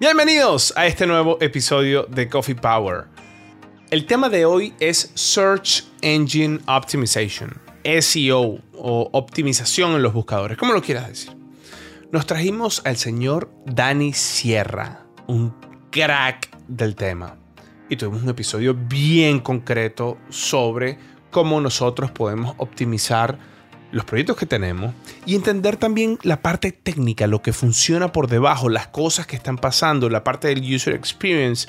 Bienvenidos a este nuevo episodio de Coffee Power. El tema de hoy es Search Engine Optimization, SEO o optimización en los buscadores, como lo quieras decir. Nos trajimos al señor Dani Sierra, un crack del tema, y tuvimos un episodio bien concreto sobre cómo nosotros podemos optimizar los proyectos que tenemos y entender también la parte técnica, lo que funciona por debajo, las cosas que están pasando, la parte del user experience.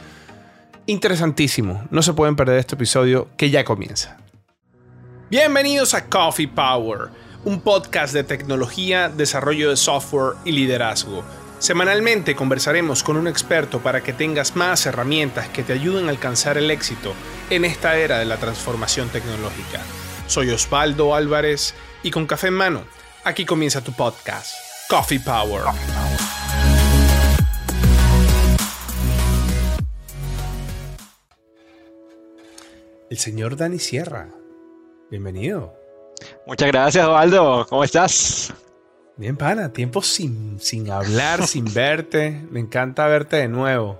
Interesantísimo. No se pueden perder este episodio que ya comienza. Bienvenidos a Coffee Power, un podcast de tecnología, desarrollo de software y liderazgo. Semanalmente conversaremos con un experto para que tengas más herramientas que te ayuden a alcanzar el éxito en esta era de la transformación tecnológica. Soy Osvaldo Álvarez y con café en mano, aquí comienza tu podcast, Coffee Power. El señor Dani Sierra, bienvenido. Muchas gracias, Osvaldo. ¿Cómo estás? Bien, pana, tiempo sin, sin hablar, sin verte. Me encanta verte de nuevo.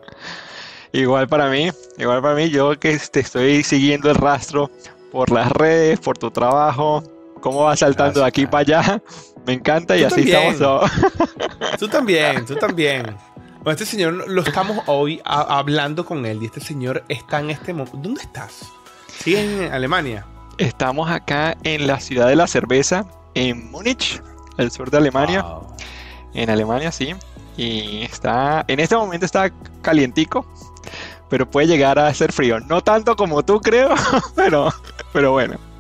Igual para mí, igual para mí, yo que te estoy siguiendo el rastro por las redes, por tu trabajo, cómo vas saltando de aquí para allá. Me encanta y así estamos. Tú también, tú también. Bueno, este señor lo estamos hoy hablando con él y este señor está en este momento. ¿Dónde estás? ¿Sí en Alemania? Estamos acá en la ciudad de la cerveza, en Múnich, el sur de Alemania. En Alemania, sí. Y está, en este momento está calientico, pero puede llegar a ser frío. No tanto como tú creo, pero, pero bueno.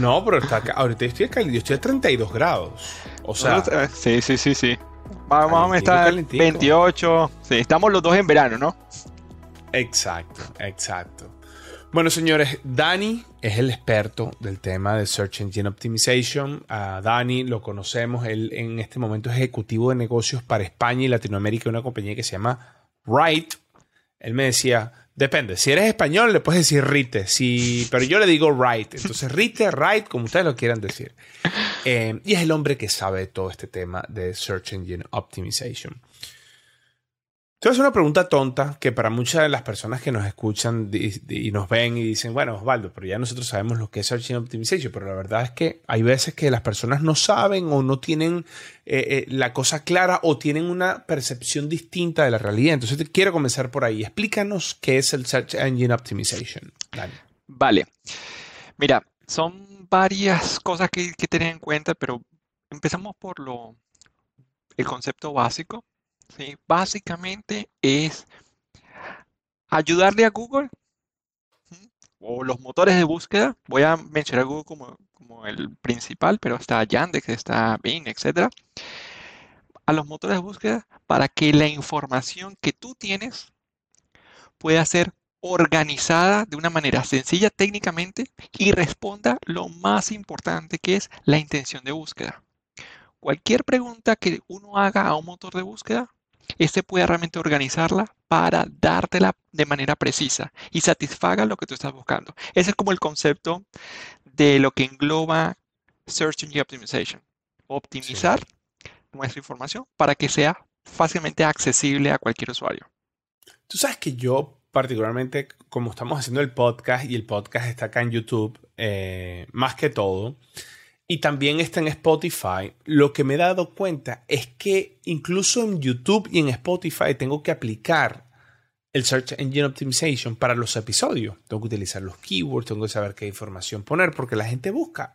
No, pero está acá. Ahorita estoy yo estoy a 32 grados. O sea. Sí, sí, sí, sí. Vamos a estar 28. Sí, estamos los dos en verano, ¿no? Exacto, exacto. Bueno, señores, Dani es el experto del tema de Search Engine Optimization. A Dani lo conocemos, él en este momento es ejecutivo de negocios para España y Latinoamérica de una compañía que se llama Right. Él me decía, Depende. Si eres español, le puedes decir Rite. Si, pero yo le digo Right. Entonces, Rite, Right, como ustedes lo quieran decir. Eh, y es el hombre que sabe todo este tema de Search Engine Optimization. Entonces, una pregunta tonta que para muchas de las personas que nos escuchan y nos ven y dicen, bueno, Osvaldo, pero ya nosotros sabemos lo que es Search Engine Optimization, pero la verdad es que hay veces que las personas no saben o no tienen eh, eh, la cosa clara o tienen una percepción distinta de la realidad. Entonces, quiero comenzar por ahí. Explícanos qué es el Search Engine Optimization. Vale. Mira, son varias cosas que, que tener en cuenta, pero empezamos por lo, el concepto básico ¿sí? Básicamente es ayudarle a Google o los motores de búsqueda. Voy a mencionar Google como, como el principal, pero está Yandex, está Bing, etc. A los motores de búsqueda para que la información que tú tienes pueda ser organizada de una manera sencilla técnicamente y responda lo más importante que es la intención de búsqueda. Cualquier pregunta que uno haga a un motor de búsqueda este puede realmente organizarla para dártela de manera precisa y satisfaga lo que tú estás buscando. Ese es como el concepto de lo que engloba Search Engine Optimization. Optimizar nuestra información para que sea fácilmente accesible a cualquier usuario. Tú sabes que yo particularmente, como estamos haciendo el podcast y el podcast está acá en YouTube, eh, más que todo, y también está en Spotify, lo que me he dado cuenta es que incluso en YouTube y en Spotify tengo que aplicar el Search Engine Optimization para los episodios. Tengo que utilizar los keywords, tengo que saber qué información poner porque la gente busca.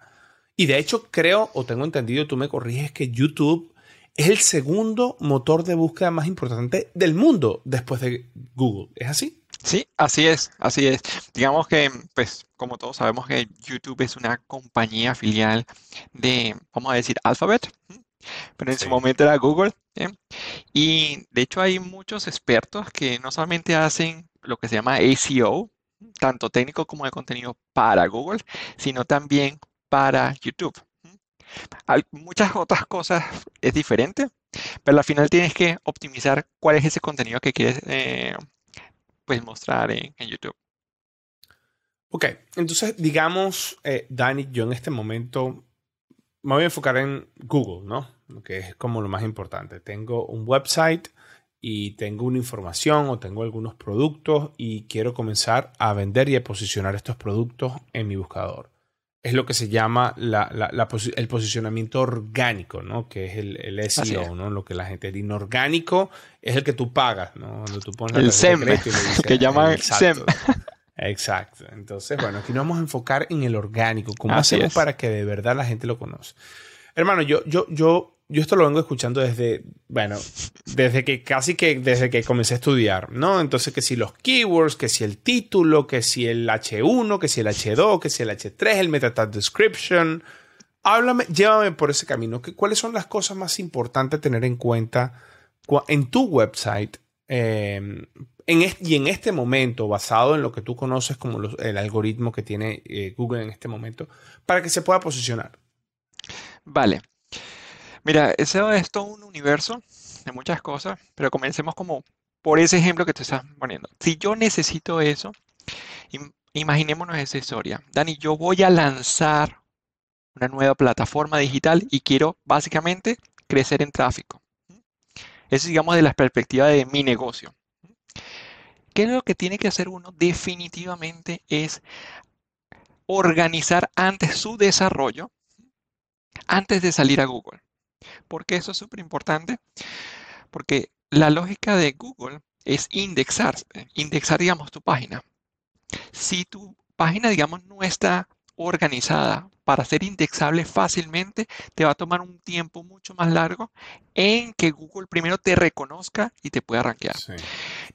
Y de hecho creo o tengo entendido, tú me corriges, que YouTube es el segundo motor de búsqueda más importante del mundo después de Google. ¿Es así? Sí, así es, así es. Digamos que, pues, como todos sabemos que YouTube es una compañía filial de, vamos a decir, Alphabet, pero en su momento era Google. Y de hecho hay muchos expertos que no solamente hacen lo que se llama SEO, tanto técnico como de contenido para Google, sino también para YouTube. Hay muchas otras cosas es diferente, pero al final tienes que optimizar cuál es ese contenido que quieres eh, pues, mostrar en, YouTube. Ok, entonces digamos, eh, Dani, yo en este momento me voy a enfocar en Google, ¿no? Que es como lo más importante. Tengo un website y tengo una información o tengo algunos productos y quiero comenzar a vender y a posicionar estos productos en mi buscador. Es lo que se llama el posicionamiento orgánico, ¿no? Que es el, SEO, ¿no? Lo que la gente... El inorgánico es el que tú pagas, ¿no? Donde tú pones el SEM, que llaman SEM. Exacto. Entonces, bueno, aquí nos vamos a enfocar en el orgánico. ¿Cómo hacemos para que de verdad la gente lo conozca? Hermano, yo, yo, yo yo esto lo vengo escuchando desde, bueno, desde que casi que desde que comencé a estudiar, ¿no? Entonces, que si los keywords, que si el título, que si el H1, que si el H2, que si el H3, el meta description. Háblame, llévame por ese camino. ¿Cuáles son las cosas más importantes a tener en cuenta en tu website em, y en este momento, basado en lo que tú conoces como el algoritmo que tiene eh, Google en este momento, para que se pueda posicionar? Vale. Mira, ese es todo un universo de muchas cosas, pero comencemos como por ese ejemplo que te estás poniendo. Si yo necesito eso, imaginémonos esa historia. Dani, yo voy a lanzar una nueva plataforma digital y quiero básicamente crecer en tráfico. Eso digamos de la perspectiva de mi negocio. ¿Qué es lo que tiene que hacer uno? Definitivamente es organizar antes su desarrollo, antes de salir a Google. ¿Por qué eso es súper importante? Porque la lógica de Google es indexar, indexar, digamos, tu página. Si tu página, digamos, no está organizada para ser indexable fácilmente, te va a tomar un tiempo mucho más largo en que Google primero te reconozca y te pueda rankear.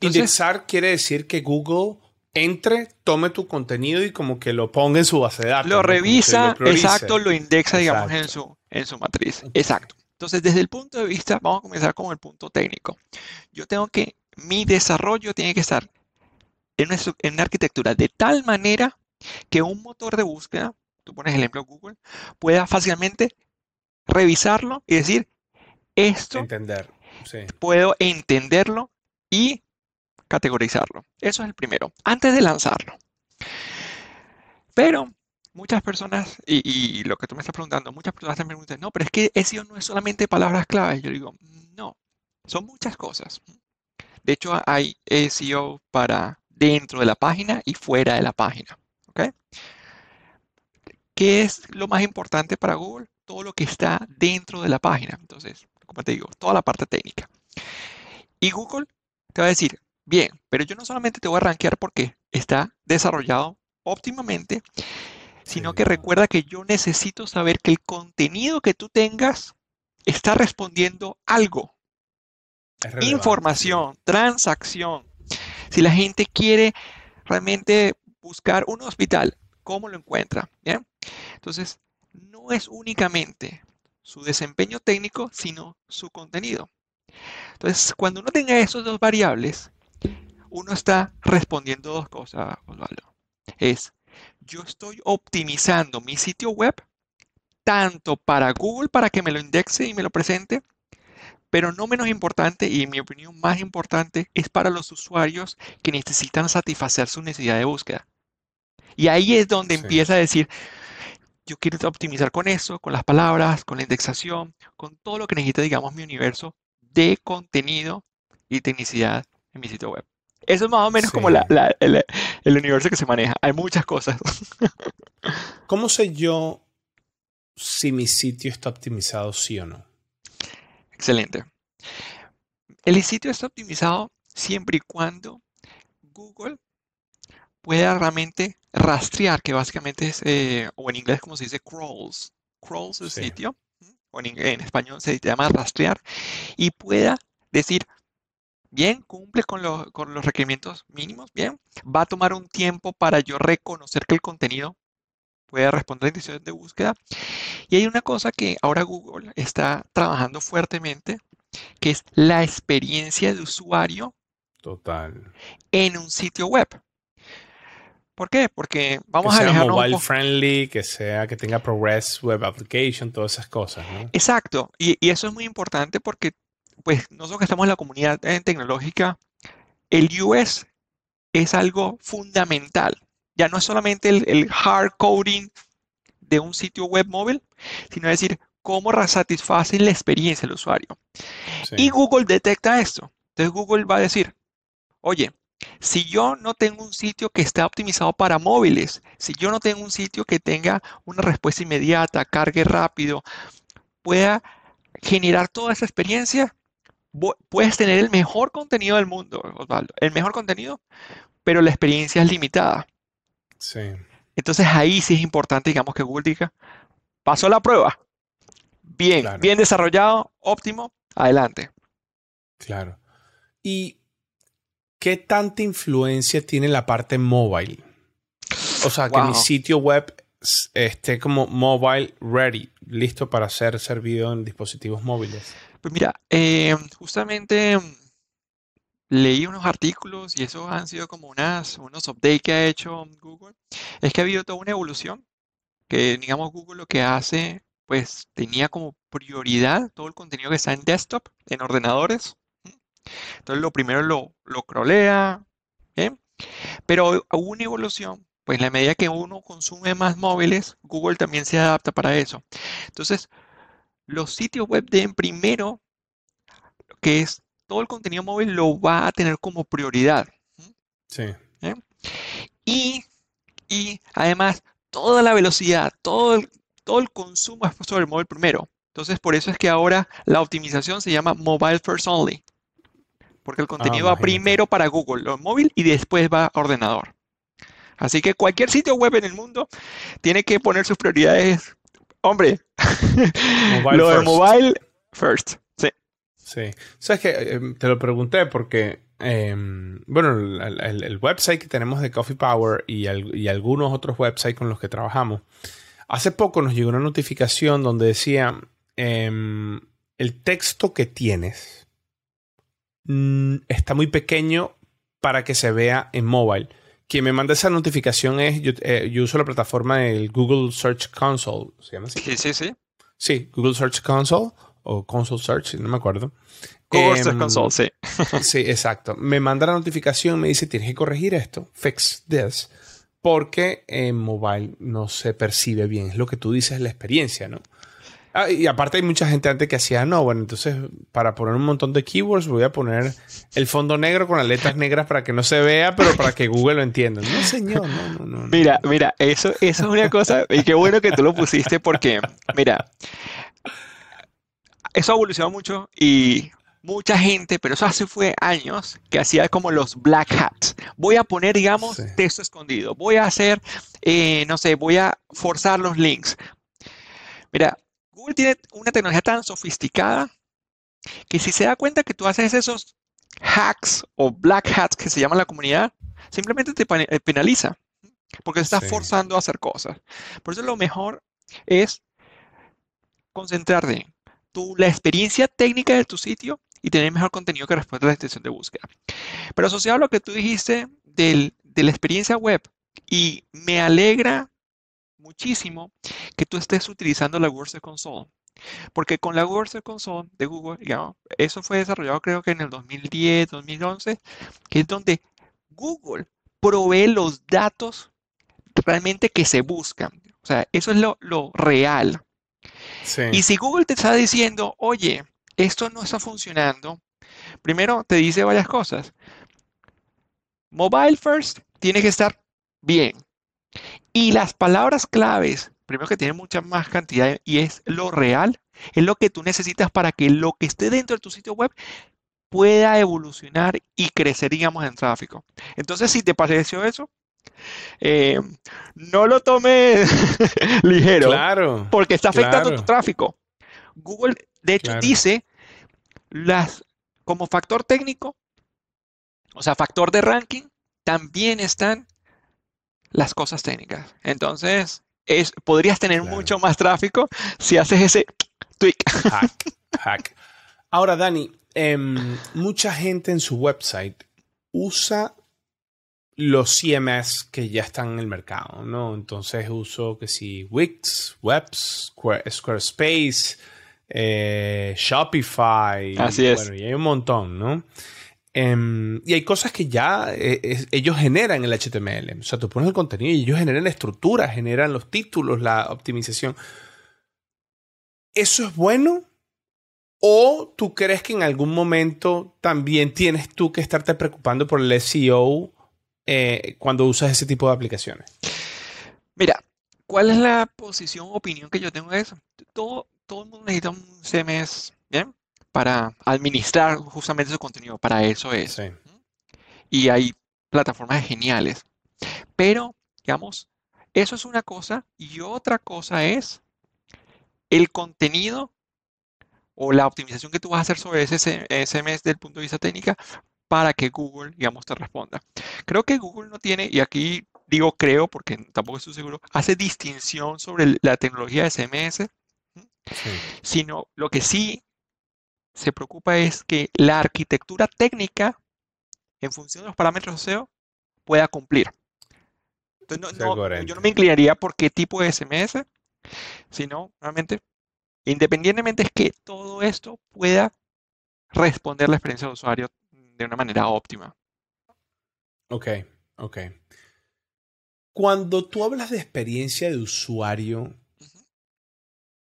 indexar quiere decir que Google entre, tome tu contenido y como que lo ponga en su base de datos. Lo revisa, exacto, lo indexa, digamos, en su, en su matriz. Exacto. Entonces, desde el punto de vista, vamos a comenzar con el punto técnico. Yo tengo que, mi desarrollo tiene que estar en una, arquitectura de tal manera que un motor de búsqueda, tú pones el ejemplo Google, pueda fácilmente revisarlo y decir, esto Entender. puedo entenderlo y categorizarlo. Eso es el primero, antes de lanzarlo. Pero muchas personas, y, lo que tú me estás preguntando, muchas personas me preguntan, no, pero es que SEO no es solamente palabras claves. Yo digo, no, son muchas cosas. De hecho, hay SEO para dentro de la página y fuera de la página. ¿ok? ¿Qué es lo más importante para Google? Todo lo que está dentro de la página. Entonces, como te digo, toda la parte técnica. Y Google te va a decir, bien, pero yo no solamente te voy a rankear porque está desarrollado óptimamente, sino que recuerda que yo necesito saber que el contenido que tú tengas está respondiendo algo. Información, transacción. Si la gente quiere realmente buscar un hospital, ¿cómo lo encuentra? Entonces, no es únicamente su desempeño técnico, sino su contenido. Entonces, cuando uno tenga esos dos variables, uno está respondiendo dos cosas, Osvaldo. Es yo estoy optimizando mi sitio web tanto para Google para que me lo indexe y me lo presente, pero no menos importante y en mi opinión más importante es para los usuarios que necesitan satisfacer su necesidad de búsqueda. Y ahí es donde empieza a decir, yo quiero optimizar con eso, con las palabras, con la indexación, con todo lo que necesita, digamos, mi universo de contenido y tecnicidad en mi sitio web. Eso es más o menos como el, universo que se maneja. Hay muchas cosas. ¿Cómo sé yo si mi sitio está optimizado, sí o no? Excelente. El sitio está optimizado siempre y cuando Google pueda realmente rastrear, que básicamente es, eh, o en inglés como se dice, crawls. Crawls el sitio, o en, en, español se llama rastrear, y pueda decir, bien, cumple con, los requerimientos mínimos, bien, va a tomar un tiempo para yo reconocer que el contenido puede responder a intenciones de búsqueda. Y hay una cosa que ahora Google está trabajando fuertemente, que es la experiencia de usuario Total. en un sitio web. ¿Por qué? Porque vamos que a sea mobile friendly, que sea que tenga Progress Web Application, todas esas cosas. Exacto. Y, y, eso es muy importante porque pues nosotros que estamos en la comunidad eh, tecnológica, el US es algo fundamental. Ya no es solamente el, hard coding de un sitio web móvil, sino decir cómo satisface la experiencia del usuario. Y Google detecta esto. Entonces Google va a decir, oye, si yo no tengo un sitio que esté optimizado para móviles, si yo no tengo un sitio que tenga una respuesta inmediata, cargue rápido, pueda generar toda esa experiencia, puedes tener el mejor contenido del mundo, Osvaldo, el mejor contenido, pero la experiencia es limitada. Sí. Entonces ahí sí es importante, digamos, que Google diga, pasó la prueba, bien, bien desarrollado, óptimo, adelante. Claro. ¿Y qué tanta influencia tiene la parte mobile? O sea, que mi sitio web esté como mobile ready, listo para ser servido en dispositivos móviles. Pues mira, eh, justamente mm, leí unos artículos y esos han sido como unas, unos updates que ha hecho Google. Es que ha habido toda una evolución que, digamos, Google lo que hace, pues tenía como prioridad todo el contenido que está en desktop, en ordenadores. Entonces, lo primero lo, lo crolea, Pero hubo una evolución, pues en la medida que uno consume más móviles, Google también se adapta para eso. Entonces, los sitios web deben primero, que es todo el contenido móvil, lo va a tener como prioridad. Sí. Y, y, además, toda la velocidad, todo el, todo el consumo es sobre el móvil primero. Entonces, por eso es que ahora la optimización se llama Mobile First Only. Porque el ah, contenido va primero para Google, lo móvil, y después va a ordenador. Así que cualquier sitio web en el mundo tiene que poner sus prioridades hombre, lo de mobile first, sí. Sí. Sabes que em, te lo pregunté porque, em, bueno, el, website que tenemos de Coffee Power y, algunos otros websites con los que trabajamos, hace poco nos llegó una notificación donde decía, em, el texto que tienes mm, está muy pequeño para que se vea en mobile quien me manda esa notificación es, eh, yo, uso la plataforma del Google Search Console, ¿se llama así? Sí, sí, sí. Sí, Google Search Console o Console Search, no me acuerdo. Google Search em, Console, sí. sí, exacto. Me manda la notificación, me dice, tienes que corregir esto, fix this, porque en mobile no se percibe bien. Es lo que tú dices, la experiencia, ¿no? Ah, y aparte hay mucha gente antes que hacía, no, bueno, entonces para poner un montón de keywords voy a poner el fondo negro con las letras negras para que no se vea, pero para que Google lo entienda. No, señor, no, no, no. Mira, mira, eso, eso es una cosa, y qué bueno que tú lo pusiste porque, mira, eso ha evolucionado mucho y mucha gente, pero eso hace fue años, que hacía como los black hats. Voy a poner, digamos, texto escondido. Voy a hacer, eh, no sé, voy a forzar los links. Mira, Google tiene una tecnología tan sofisticada que si se da cuenta que tú haces esos hacks o black hats que se llaman la comunidad, simplemente te eh, penaliza porque te está forzando a hacer cosas. Por eso lo mejor es concentrarte en tu, la experiencia técnica de tu sitio y tener mejor contenido que responde a la extensión de búsqueda. Pero asociado a lo que tú dijiste de la experiencia web, y me alegra muchísimo que tú estés utilizando la Google Search Console. Porque con la Google Search Console de Google, digamos, eso fue desarrollado creo que en el 2010, 2011, que es donde Google provee los datos realmente que se buscan. O sea, eso es lo, real. Y si Google te está diciendo, oye, esto no está funcionando, primero te dice varias cosas. Mobile first tiene que estar bien. Y las palabras claves, primero que tienen mucha más cantidad y es lo real, es lo que tú necesitas para que lo que esté dentro de tu sitio web pueda evolucionar y crecer, digamos, en tráfico. Entonces, si te pareció eso, eh, no lo tomes ligero. Claro. Porque está afectando tu tráfico. Google, de hecho, dice las como factor técnico, o sea, factor de ranking, también están las cosas técnicas. Entonces, es, podrías tener mucho más tráfico si haces ese tweak. Hack, hack. Ahora, Dani, em, mucha gente en su website usa los CMS que ya están en el mercado, ¿no? Entonces uso que si Wix, Webs, Squarespace, eh, Shopify. Así es. Bueno, y hay un montón, ¿no? Em, y hay cosas que ya eh, ellos generan en el HTML. O sea, tú pones el contenido y ellos generan la estructura, generan los títulos, la optimización. ¿Eso es bueno ¿O tú crees que en algún momento también tienes tú que estarte preocupando por el SEO eh, cuando usas ese tipo de aplicaciones? Mira, ¿cuál es la posición opinión que yo tengo de eso? Todo, todo el mundo necesita un CMS, ¿bien? Para administrar justamente su contenido. Para eso es. Sí. Y hay plataformas geniales. Pero, digamos, eso es una cosa y otra cosa es el contenido o la optimización que tú vas a hacer sobre ese SMS desde el punto de vista técnica para que Google, digamos, te responda. Creo que Google no tiene, y aquí digo creo porque tampoco estoy seguro, hace distinción sobre la tecnología de SMS, sino lo que sí se preocupa es que la arquitectura técnica, en función de los parámetros SEO, pueda cumplir. Entonces, yo no me inclinaría por qué tipo de SMS, sino, realmente, independientemente es que todo esto pueda responder la experiencia de usuario de una manera óptima. Ok, ok. Cuando tú hablas de experiencia de usuario,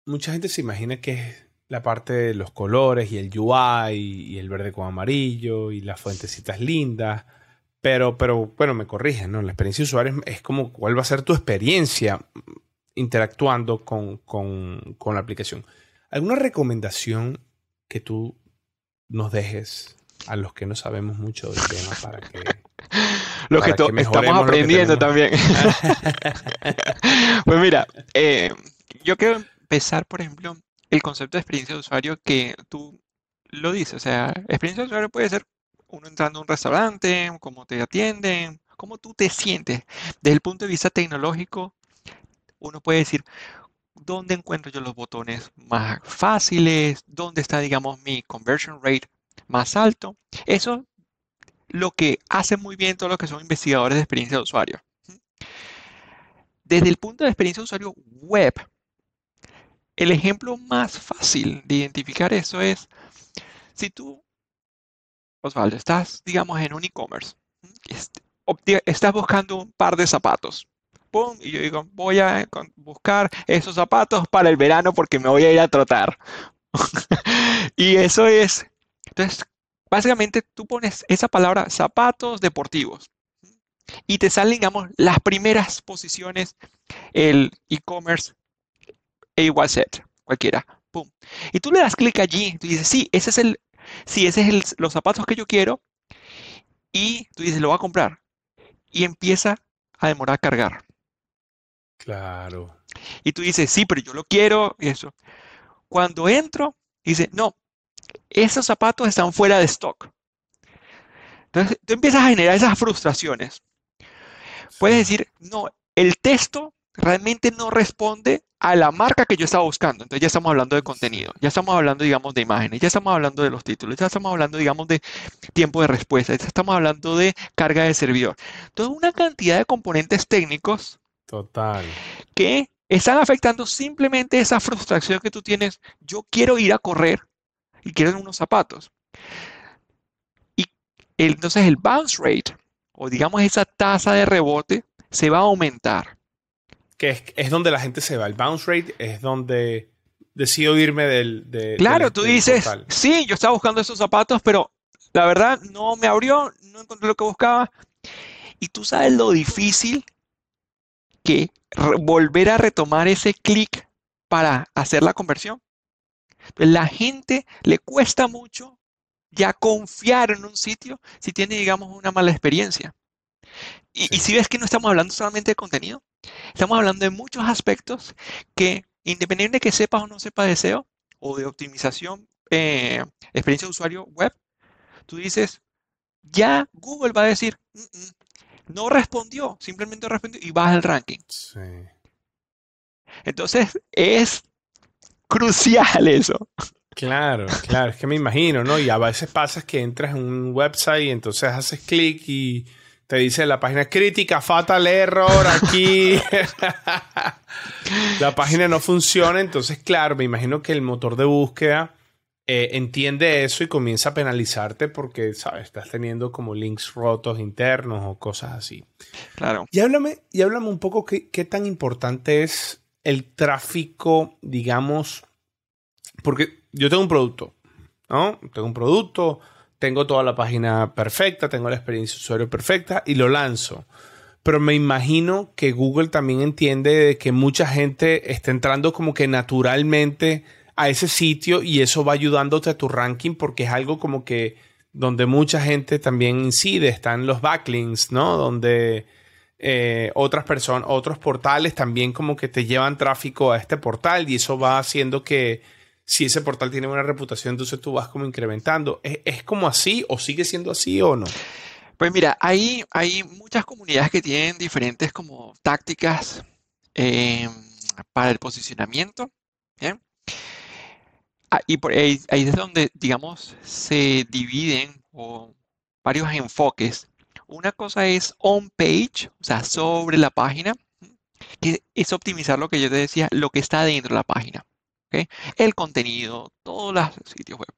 mucha gente se imagina que es la parte de los colores y el UI y el verde con amarillo y las fuentecitas lindas. Pero, pero bueno, me corrigen, ¿no? La experiencia de usuario es, como cuál va a ser tu experiencia interactuando con, con la aplicación. ¿Alguna recomendación que tú nos dejes a los que no sabemos mucho del tema para que lo que, estamos aprendiendo también. pues mira, eh, yo quiero empezar, por ejemplo, el concepto de experiencia de usuario que tú lo dices. O sea, experiencia de usuario puede ser uno entrando a un restaurante, cómo te atienden, cómo tú te sientes. Desde el punto de vista tecnológico, uno puede decir, ¿dónde encuentro yo los botones más fáciles? ¿Dónde está, digamos, mi conversion rate más alto? Eso lo que hace muy bien todos los que son investigadores de experiencia de usuario. Desde el punto de experiencia de usuario web, el ejemplo más fácil de identificar eso es si tú, Osvaldo, estás, digamos, en un e-commerce, estás buscando un par de zapatos. ¡Pum! Y yo digo, voy a buscar esos zapatos para el verano porque me voy a ir a trotar. y eso es, entonces, Básicamente tú pones esa palabra zapatos deportivos y te salen, digamos, las primeras posiciones, el e-commerce e igual set, cualquiera. Pum. Y tú le das clic allí, tú dices, sí, ese es el, sí, ese es el, los zapatos que yo quiero. Y tú dices, lo voy a comprar. Y empieza a demorar a cargar. Claro. Y tú dices, sí, pero yo lo quiero. Y eso. Cuando entro, dice, no, esos zapatos están fuera de stock. Entonces, tú empiezas a generar esas frustraciones. Puedes decir, no, el texto realmente no responde a la marca que yo estaba buscando. Entonces ya estamos hablando de contenido, ya estamos hablando, digamos, de imágenes, ya estamos hablando de los títulos, ya estamos hablando, digamos, de tiempo de respuesta, ya estamos hablando de carga de servidor. Toda una cantidad de componentes técnicos. Total. Que están afectando simplemente esa frustración que tú tienes. Yo quiero ir a correr, y quieren unos zapatos. Y entonces el bounce rate, o digamos esa tasa de rebote, se va a aumentar. Que es, donde la gente se va. El bounce rate es donde decido irme del... De, claro, tú dices, sí, yo estaba buscando esos zapatos, pero la verdad no me abrió, no encontré lo que buscaba. Y tú sabes lo difícil que volver a retomar ese clic para hacer la conversión. La gente le cuesta mucho ya confiar en un sitio si tiene, digamos, una mala experiencia. Y, si ves que no estamos hablando solamente de contenido, estamos hablando de muchos aspectos que, independientemente de que sepas o no sepas de SEO o de optimización, eh, experiencia de usuario web, tú dices, ya Google va a decir, mm, mm, no respondió, simplemente respondió y baja el ranking. Entonces, es crucial eso. Claro, claro, es que me imagino, ¿no? Y a veces pasa que entras en un website y entonces haces clic y te dice la página crítica, fatal error aquí. la página no funciona, entonces claro, me imagino que el motor de búsqueda eh, entiende eso y comienza a penalizarte porque, ¿sabes? Estás teniendo como links rotos internos o cosas así. Claro. Y háblame, y háblame un poco qué, qué tan importante es el tráfico, digamos, porque yo tengo un producto, ¿no? Tengo un producto, tengo toda la página perfecta, tengo la experiencia de usuario perfecta y lo lanzo. Pero me imagino que Google también entiende que mucha gente está entrando como que naturalmente a ese sitio y eso va ayudándote a tu ranking porque es algo como que donde mucha gente también incide, están los backlinks, ¿no? Donde eh, otras personas, otros portales también como que te llevan tráfico a este portal y eso va haciendo que si ese portal tiene buena reputación, entonces tú vas como incrementando. ¿Es, como así o sigue siendo así o no? Pues mira, hay, hay muchas comunidades que tienen diferentes como tácticas eh, para el posicionamiento. Ah, y por ahí, ahí, es donde, digamos, se dividen o varios enfoques. Una cosa es on-page, o sea, sobre la página, que es optimizar lo que yo te decía, lo que está dentro de la página. El contenido, todos los sitios web.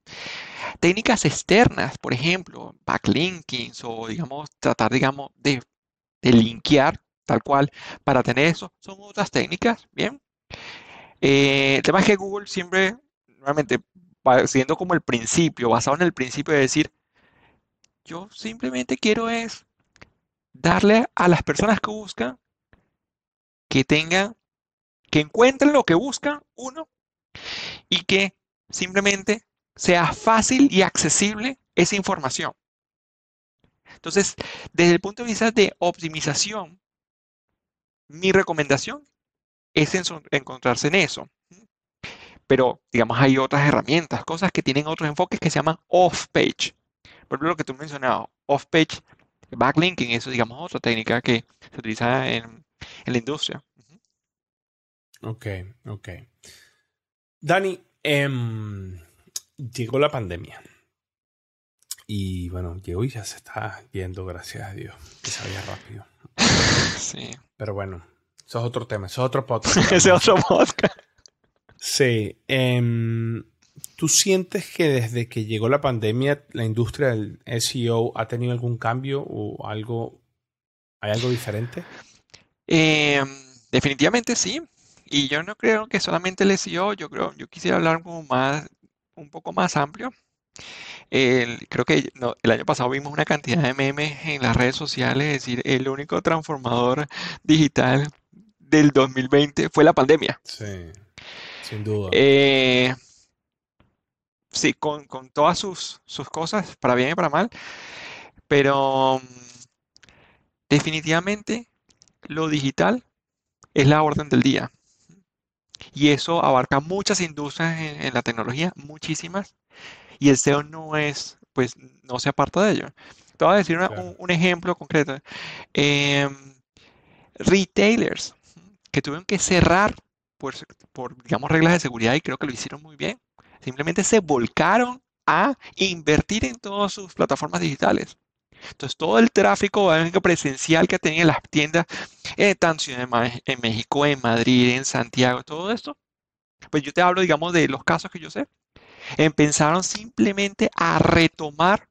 Técnicas externas, por ejemplo, backlinkings o, digamos, tratar, digamos, de, de linkear tal cual para tener eso, son otras técnicas, ¿bien? Eh, el tema es que Google siempre, nuevamente, siendo como el principio, basado en el principio de decir, yo simplemente quiero es darle a las personas que buscan que tengan, que encuentren lo que buscan, uno, y que simplemente sea fácil y accesible esa información. Entonces, desde el punto de vista de optimización, mi recomendación es encontrarse en eso. Pero, digamos, hay otras herramientas, cosas que tienen otros enfoques que se llaman off-page. Por ejemplo, lo que tú mencionabas, off-page backlinking, eso, digamos, otra técnica que se utiliza en, en la industria. Ok, ok. Dani, em, llegó la pandemia. Y bueno, llegó y ya se está viendo, gracias a Dios, que se vaya rápido. Sí. Pero bueno, eso es otro tema, eso es otro podcast. Ese es otro podcast. Sí. Em, ¿Tú sientes que desde que llegó la pandemia la industria del SEO ha tenido algún cambio o algo, hay algo diferente? Em, definitivamente sí. Y yo no creo que solamente el SEO, yo creo, yo quisiera hablar como más, un poco más amplio. creo que el año pasado vimos una cantidad de memes en las redes sociales, es decir, el único transformador digital del 2020 fue la pandemia. Sí, sin duda. Eh, sí, con, todas sus, sus, cosas, para bien y para mal, pero mm, definitivamente lo digital es la orden del día. Y eso abarca muchas industrias en, la tecnología, muchísimas. Y el SEO no es, pues, no se aparta de ello. Te voy a decir un, ejemplo concreto. Em, retailers que tuvieron que cerrar por, por, digamos, reglas de seguridad y creo que lo hicieron muy bien. Simplemente se volcaron a invertir en todas sus plataformas digitales. Entonces, todo el tráfico presencial que tenían las tiendas, eh, tanto en México, en Madrid, en Santiago, todo esto, pues yo te hablo, digamos, de los casos que yo sé, empezaron simplemente a retomar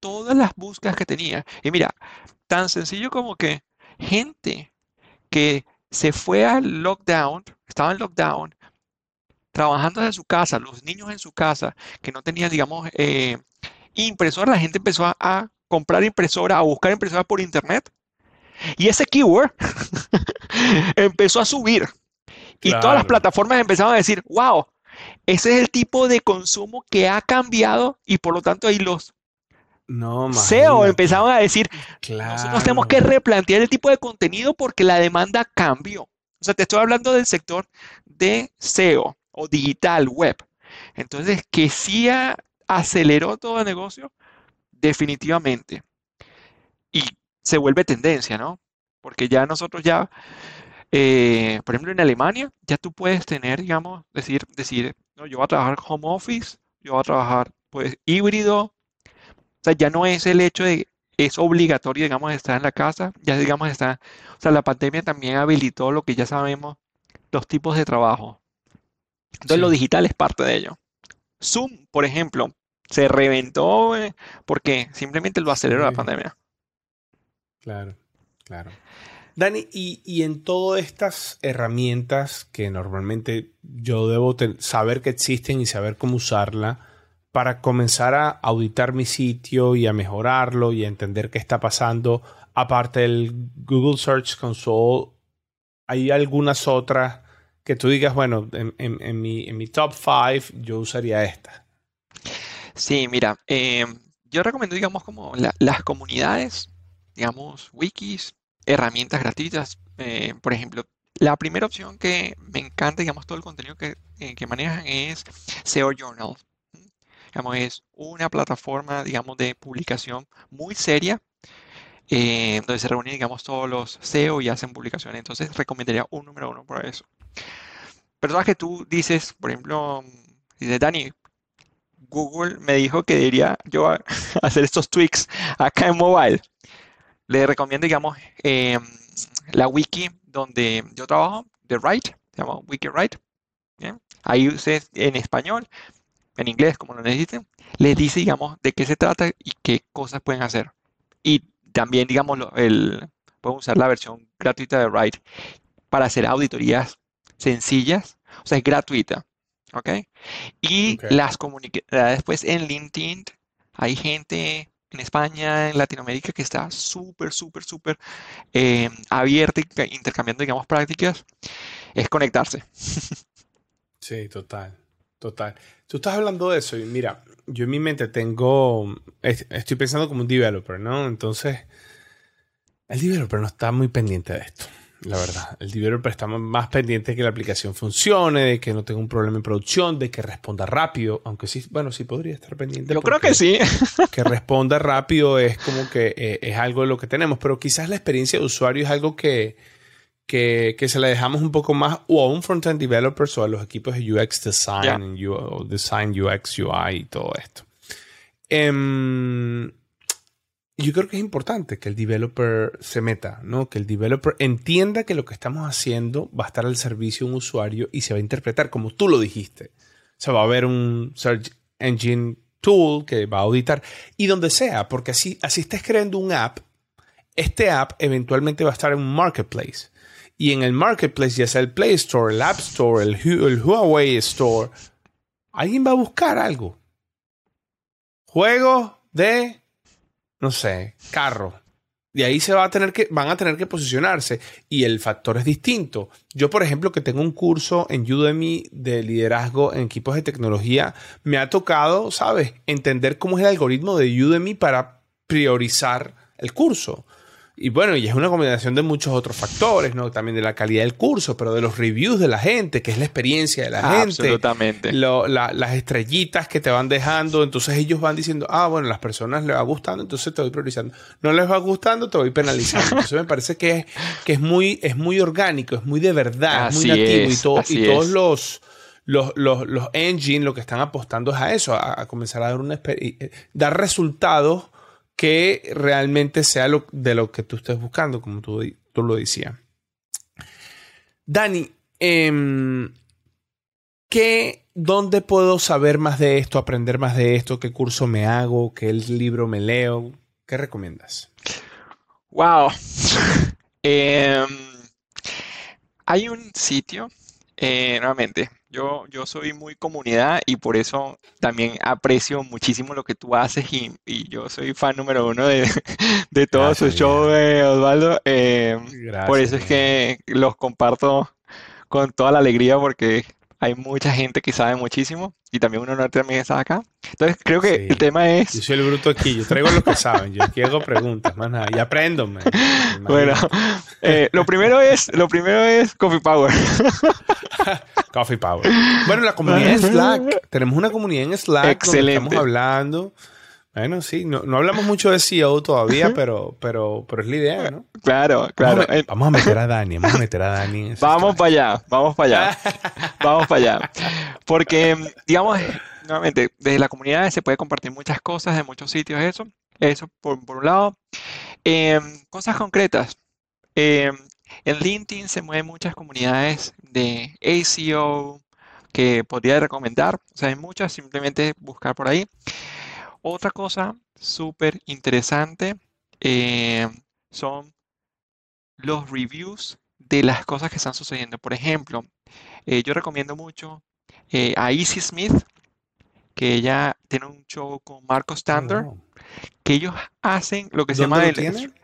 todas las búsquedas que tenía. Y mira, tan sencillo como que gente que se fue al lockdown, estaba en lockdown, trabajando desde su casa, los niños en su casa, que no tenían, digamos, eh, impresora, la gente empezó a, comprar impresora, a buscar impresora por internet. Y ese keyword empezó a subir. Y todas las plataformas empezaron a decir, wow, ese es el tipo de consumo que ha cambiado y por lo tanto ahí los no, SEO empezaron a decir, nosotros tenemos que replantear el tipo de contenido porque la demanda cambió. O sea, te estoy hablando del sector de SEO o digital web. Entonces, que sí aceleró todo el negocio, definitivamente. Y se vuelve tendencia, ¿no? Porque ya nosotros ya, eh, por ejemplo, en Alemania, ya tú puedes tener, digamos, decir, decir, no, yo voy a trabajar home office, yo voy a trabajar, pues, híbrido. O sea, ya no es el hecho de, es obligatorio, digamos, estar en la casa, ya, digamos, está, o sea, la pandemia también habilitó lo que ya sabemos, los tipos de trabajo. Entonces, lo digital es parte de ello. Zoom, por ejemplo, se reventó porque simplemente lo aceleró la pandemia. Claro, claro. Dani, y, en todas estas herramientas que normalmente yo debo saber que existen y saber cómo usarla para comenzar a auditar mi sitio y a mejorarlo y a entender qué está pasando, aparte del Google Search Console, ¿hay algunas otras que tú digas, bueno, en, mi, top 5 yo usaría esta? Sí, mira, em, yo recomiendo, digamos, como las comunidades, digamos, wikis, herramientas gratuitas. Eh, por ejemplo, la primera opción que me encanta, digamos, todo el contenido que, eh, que manejan es SEO Journal. Digamos, es una plataforma, digamos, de publicación muy seria, eh, donde se reúnen, digamos, todos los SEO y hacen publicaciones. Entonces, recomendaría un número uno por eso. Personas que tú dices, por ejemplo, dices, Dani, Google me dijo que debería yo hacer estos tweaks acá en mobile. Le recomiendo, digamos, em, la wiki donde yo trabajo, de Write, se llama WikiWrite. Ahí ustedes en español, en inglés, como lo necesiten, les dice, digamos, de qué se trata y qué cosas pueden hacer. Y también, digamos, el, pueden usar la versión gratuita de Write para hacer auditorías sencillas, o sea, es gratuita. ¿Ok? Y las comunidades, pues en LinkedIn hay gente en España, en Latinoamérica, que está súper, súper, súper eh, abierta y intercambiando, digamos, prácticas, es conectarse. Sí, total, total. Tú estás hablando de eso y mira, yo en mi mente tengo, estoy pensando como un developer, ¿no? Entonces, el developer no está muy pendiente de esto la verdad. El developer está más pendiente de que la aplicación funcione, de que no tenga un problema en producción, de que responda rápido, aunque sí, bueno, sí podría estar pendiente. Yo creo que sí. que responda rápido es como que eh, es algo de lo que tenemos, pero quizás la experiencia de usuario es algo que, que, se la dejamos un poco más o a un front-end developer o a los equipos de UX Design, o Design UX, UI y todo esto. Em, yo creo que es importante que el developer se meta, ¿no? Que el developer entienda que lo que estamos haciendo va a estar al servicio de un usuario y se va a interpretar como tú lo dijiste. Se va a ver un Search Engine Tool que va a auditar y donde sea, porque así, así estés creando un app, este app eventualmente va a estar en un marketplace. Y en el marketplace, ya sea el Play Store, el App Store, el, el Huawei Store, alguien va a buscar algo. Juego de no sé, carro. De ahí se va a tener que, van a tener que posicionarse y el factor es distinto. Yo, por ejemplo, que tengo un curso en Udemy de liderazgo en equipos de tecnología, me ha tocado, ¿sabes?, entender cómo es el algoritmo de Udemy para priorizar el curso. Y bueno, y es una combinación de muchos otros factores, ¿no? También de la calidad del curso, pero de los reviews de la gente, que es la experiencia de la gente. Absolutamente. las estrellitas que te van dejando, entonces ellos van diciendo, ah, bueno, las personas les va gustando, entonces te voy priorizando. No les va gustando, te voy penalizando. Entonces me parece que es, que es, muy, es muy orgánico, es muy de verdad, es muy nativo y, todo, y todos los... Los, los, los engines lo que están apostando es a eso, a, comenzar a dar, una, eh, dar resultados que realmente sea lo, de lo que tú estés buscando, como tú, tú lo decías. Dani, eh, ¿qué, ¿dónde puedo saber más de esto, aprender más de esto? ¿Qué curso me hago? ¿Qué libro me leo? ¿Qué recomiendas? Wow. Em, hay un sitio, eh, nuevamente, yo, yo soy muy comunidad y por eso también aprecio muchísimo lo que tú haces y, yo soy fan número uno de, de todos sus shows, Osvaldo. Eh, por eso es que los comparto con toda la alegría porque hay mucha gente que sabe muchísimo y también uno no también está acá. Entonces creo que el tema es... Yo soy el bruto aquí, yo traigo lo que saben, yo aquí hago preguntas, más nada, y aprendo. Bueno, eh, lo primero es, lo primero es Coffee Power. Coffee Power. Bueno, la comunidad en Slack, tenemos una comunidad en Slack Excelente. donde estamos hablando bueno, sí, no, hablamos mucho de CEO todavía, pero, pero, pero es la idea, ¿no? Claro, claro. Vamos a, meter a Dani, vamos a meter a Dani. vamos para allá, vamos para allá. vamos para allá. Porque, digamos, nuevamente, desde la comunidad se puede compartir muchas cosas de muchos sitios, eso. Eso por, un lado. Em, cosas concretas. Em, en LinkedIn se mueven muchas comunidades de ACO que podría recomendar. O sea, hay muchas, simplemente buscar por ahí. Otra cosa súper interesante eh, son los reviews de las cosas que están sucediendo. Por ejemplo, eh, yo recomiendo mucho eh, a Easy Smith, que ella tiene un show con Marco Stander, Oh, que ellos hacen lo que se ¿Dónde llama lo el, tienen?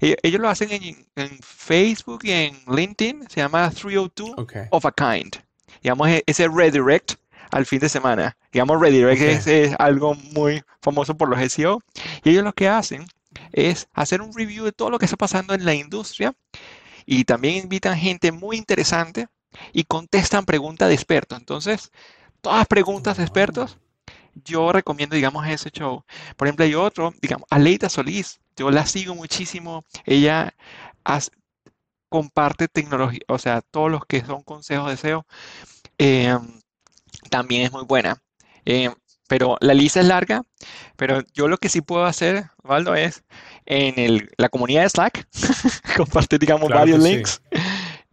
ellos, ellos lo hacen en, en Facebook y en LinkedIn, se llama 302 Ok. of a kind. Digamos, e- ese redirect al fin de semana. Digamos, redirect Ok. es, es algo muy famoso por los SEO. Y ellos lo que hacen es hacer un review de todo lo que está pasando en la industria y también invitan gente muy interesante y contestan preguntas de expertos. Entonces, todas preguntas de expertos, yo recomiendo, digamos, ese show. Por ejemplo, hay otro, digamos, Aleida Solís. Yo la sigo muchísimo. Ella hace- comparte tecnología, o sea, todos los que son consejos de SEO, eh, también es muy buena. Eh, pero la lista es larga, pero yo lo que sí puedo hacer, Valdo, es en el- la comunidad de Slack, compartir, digamos, Claro varios sí. links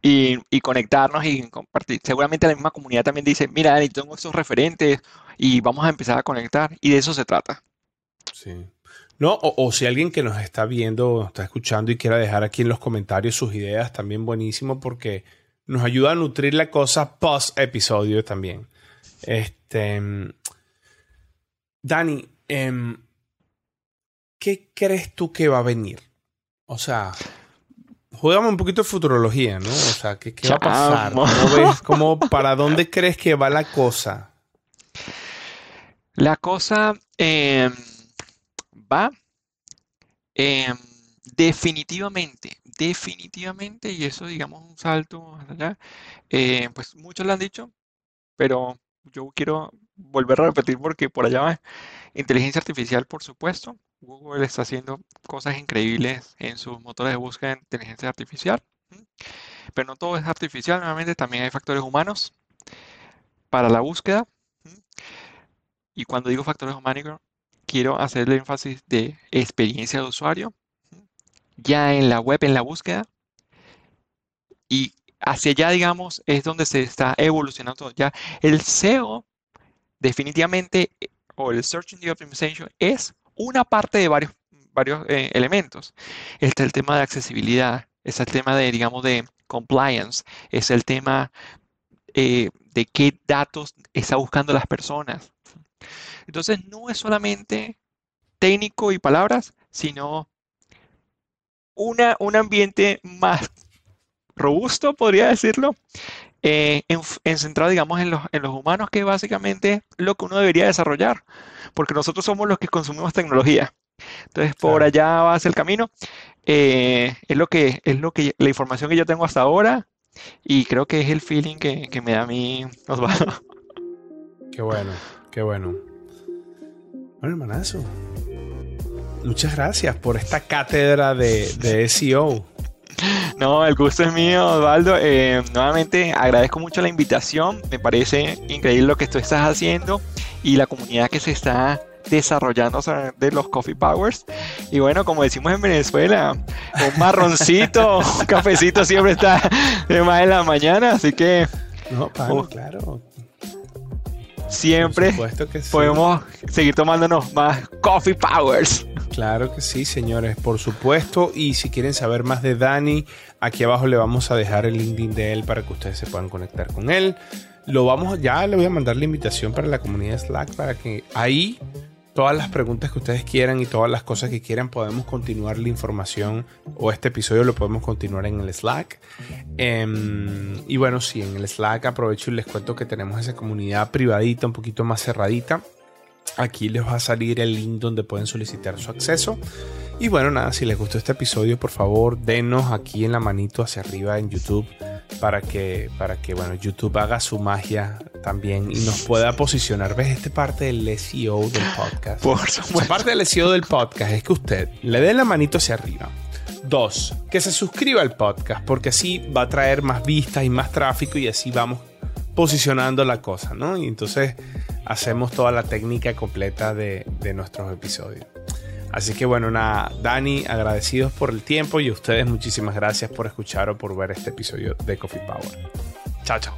y, y conectarnos y compartir. Seguramente la misma comunidad también dice, mira, Dani, tengo estos referentes y vamos a empezar a conectar. Y de eso se trata. Sí. No, o, o si alguien que nos está viendo, está escuchando y quiera dejar aquí en los comentarios sus ideas, también buenísimo porque nos ayuda a nutrir la cosa post episodio también. Este, Dani, em, ¿qué crees tú que va a venir? O sea, juégame un poquito de futurología, ¿no? O sea, ¿qué, qué va a pasar? ¿Cómo ves? ¿Cómo- ¿Para dónde crees que va la cosa? La cosa em, va em, definitivamente, definitivamente, y eso digamos un salto allá, eh, pues muchos lo han dicho, pero yo quiero volver a repetir porque por allá va inteligencia artificial, por supuesto. Google está haciendo cosas increíbles en sus motores de búsqueda de inteligencia artificial, pero no todo es artificial, nuevamente también hay factores humanos para la búsqueda. Y cuando digo factores humanos, quiero hacer el énfasis de experiencia de usuario, ya en la web, en la búsqueda, y hacia allá, digamos, es donde se está evolucionando. Ya el SEO, definitivamente, o el Search Engine Optimization, es una parte de varios, varios eh, elementos. Está el tema de accesibilidad, está el tema de, digamos, de compliance, es el tema eh, de qué datos está buscando las personas. Entonces, no es solamente técnico y palabras, sino una, un ambiente más robusto, podría decirlo, eh, en centrado, digamos, en los, en los humanos, que es básicamente lo que uno debería desarrollar, porque nosotros somos los que consumimos tecnología. Entonces, por Claro. allá va hacia el camino. Eh, es lo que, es lo que, la información que yo tengo hasta ahora, y creo que es el feeling que, que me da a mí Osvaldo. Qué bueno, qué bueno. Bueno, hermanazo. Muchas gracias por esta cátedra de, de SEO. No, el gusto es mío, Osvaldo. Eh, nuevamente agradezco mucho la invitación. Me parece increíble lo que tú estás haciendo y la comunidad que se está desarrollando de los Coffee Powers. Y bueno, como decimos en Venezuela, un marroncito, un cafecito siempre está de más en la mañana. Así que No, Pablo, Oh. claro. Siempre que sí. podemos seguir tomándonos más Coffee Powers. Claro que sí, señores, por supuesto. Y si quieren saber más de Dani, aquí abajo le vamos a dejar el LinkedIn de él para que ustedes se puedan conectar con él. Lo vamos, ya le voy a mandar la invitación para la comunidad Slack para que ahí todas las preguntas que ustedes quieran y todas las cosas que quieran podemos continuar la información o este episodio lo podemos continuar en el Slack. Em, y bueno, sí, en el Slack aprovecho y les cuento que tenemos esa comunidad privadita, un poquito más cerradita. Aquí les va a salir el link donde pueden solicitar su acceso. Y bueno, nada, si les gustó este episodio, por favor, denos aquí en la manito hacia arriba en YouTube para que, para que bueno, YouTube haga su magia también y nos pueda posicionar. ¿Ves? Esta parte del SEO del podcast. Por supuesto. parte del SEO del podcast es que usted le dé la manito hacia arriba. Dos, que se suscriba al podcast porque así va a traer más vistas y más tráfico y así vamos posicionando la cosa, ¿no? Y entonces hacemos toda la técnica completa de, de nuestros episodios. Así que bueno, nada, Dani, agradecidos por el tiempo y ustedes muchísimas gracias por escuchar o por ver este episodio de Coffee Power. Chao, chao.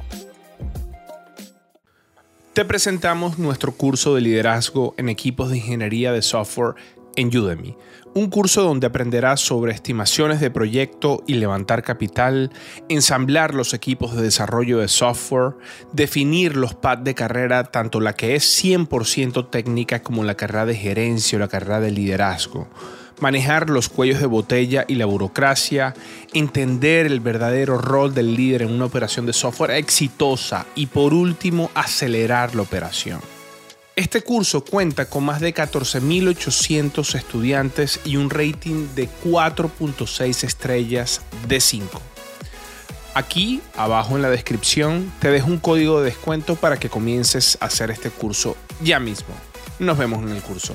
Te presentamos nuestro curso de liderazgo en equipos de ingeniería de software en Udemy, un curso donde aprenderás sobre estimaciones de proyecto y levantar capital, ensamblar los equipos de desarrollo de software, definir los pads de carrera, tanto la que es 100% técnica como la carrera de gerencia o la carrera de liderazgo manejar los cuellos de botella y la burocracia, entender el verdadero rol del líder en una operación de software exitosa y por último acelerar la operación. Este curso cuenta con más de 14.800 estudiantes y un rating de 4.6 estrellas de 5. Aquí, abajo en la descripción, te dejo un código de descuento para que comiences a hacer este curso ya mismo. Nos vemos en el curso.